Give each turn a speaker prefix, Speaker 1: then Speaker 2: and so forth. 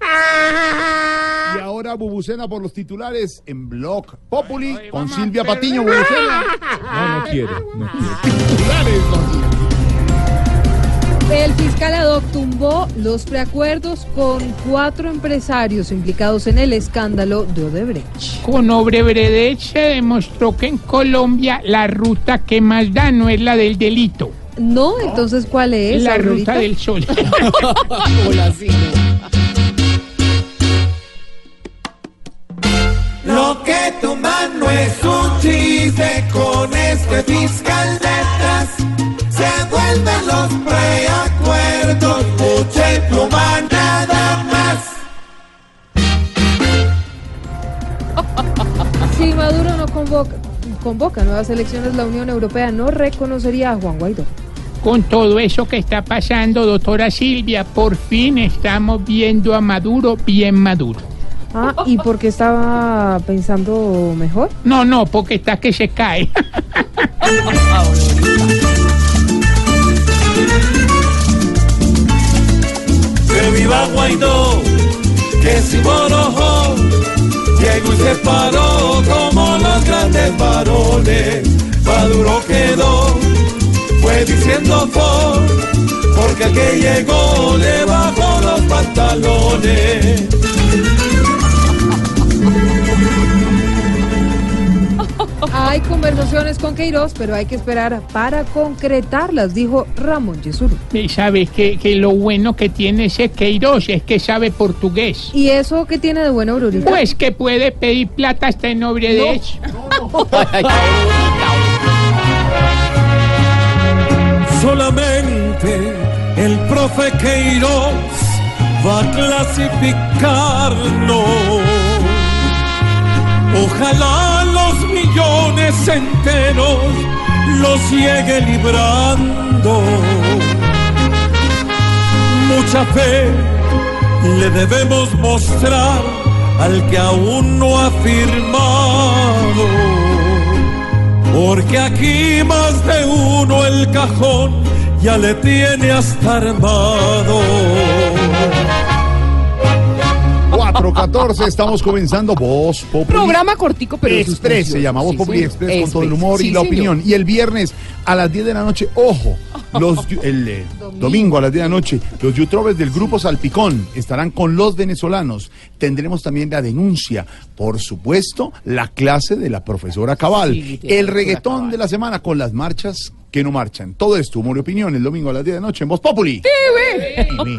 Speaker 1: Y ahora Bubucena por los titulares en Blog Populi con Silvia Patiño. Bubucena.
Speaker 2: No, no quiero. No quiero.
Speaker 1: Titulares, Silvia.
Speaker 3: El fiscal ad tumbó los preacuerdos con cuatro empresarios implicados en el escándalo de Odebrecht.
Speaker 4: Con Odebrecht se demostró que en Colombia la ruta que más da no es la del delito,
Speaker 3: No, entonces, ¿cuál es?
Speaker 4: la ruta del sol.
Speaker 5: Lo que toman no es un chiste con este fiscal letras. Se vuelven los preacuerdos, mucha y pluma nada más.
Speaker 3: Si Maduro no convoca, convoca nuevas elecciones, la Unión Europea no reconocería a Juan Guaidó.
Speaker 4: Con todo eso que está pasando, doctora Silvia, por fin estamos viendo a Maduro bien maduro.
Speaker 3: Ah, ¿y por qué estaba pensando mejor?
Speaker 4: No, no, porque está que se cae.
Speaker 5: Que viva Guaidó, que si Borojo llegó y se paró como los grandes varones. Maduro quedó, fue diciendo por, porque el que llegó le bajó los pantalones.
Speaker 3: Hay conversaciones con Queiroz, pero hay que esperar para concretarlas, dijo Ramón Yesuro.
Speaker 4: Y sabes que, que lo bueno que tiene ese Queiroz es que sabe portugués.
Speaker 3: ¿Y eso qué tiene de bueno, Aurorita?
Speaker 4: Pues que puede pedir plata hasta en nombre de eso.
Speaker 5: Solamente el profe Queiroz va a clasificarnos. Ojalá los millones enteros los llegue librando. Mucha fe le debemos mostrar al que aún no ha firmado. Porque aquí más de uno el cajón ya le tiene hasta armado.
Speaker 1: 414, estamos comenzando Voz Populi.
Speaker 6: Programa cortico, pero
Speaker 1: Express, se llama Voz
Speaker 6: Sí,
Speaker 1: Populi. Express con todo el humor y la
Speaker 6: señor.
Speaker 1: opinión. Y el viernes a las 10 de la noche, ojo, los, el eh, domingo a las 10 de la noche, los youtubers del grupo Salpicón estarán con los venezolanos. Tendremos también la denuncia, por supuesto, la clase de la profesora Cabal,
Speaker 6: Sí,
Speaker 1: el reggaetón
Speaker 6: Cabal.
Speaker 1: de la semana con las marchas que no marchan. Todo esto, humor y opinión, el domingo a las 10 de la noche en Voz Populi. Sí,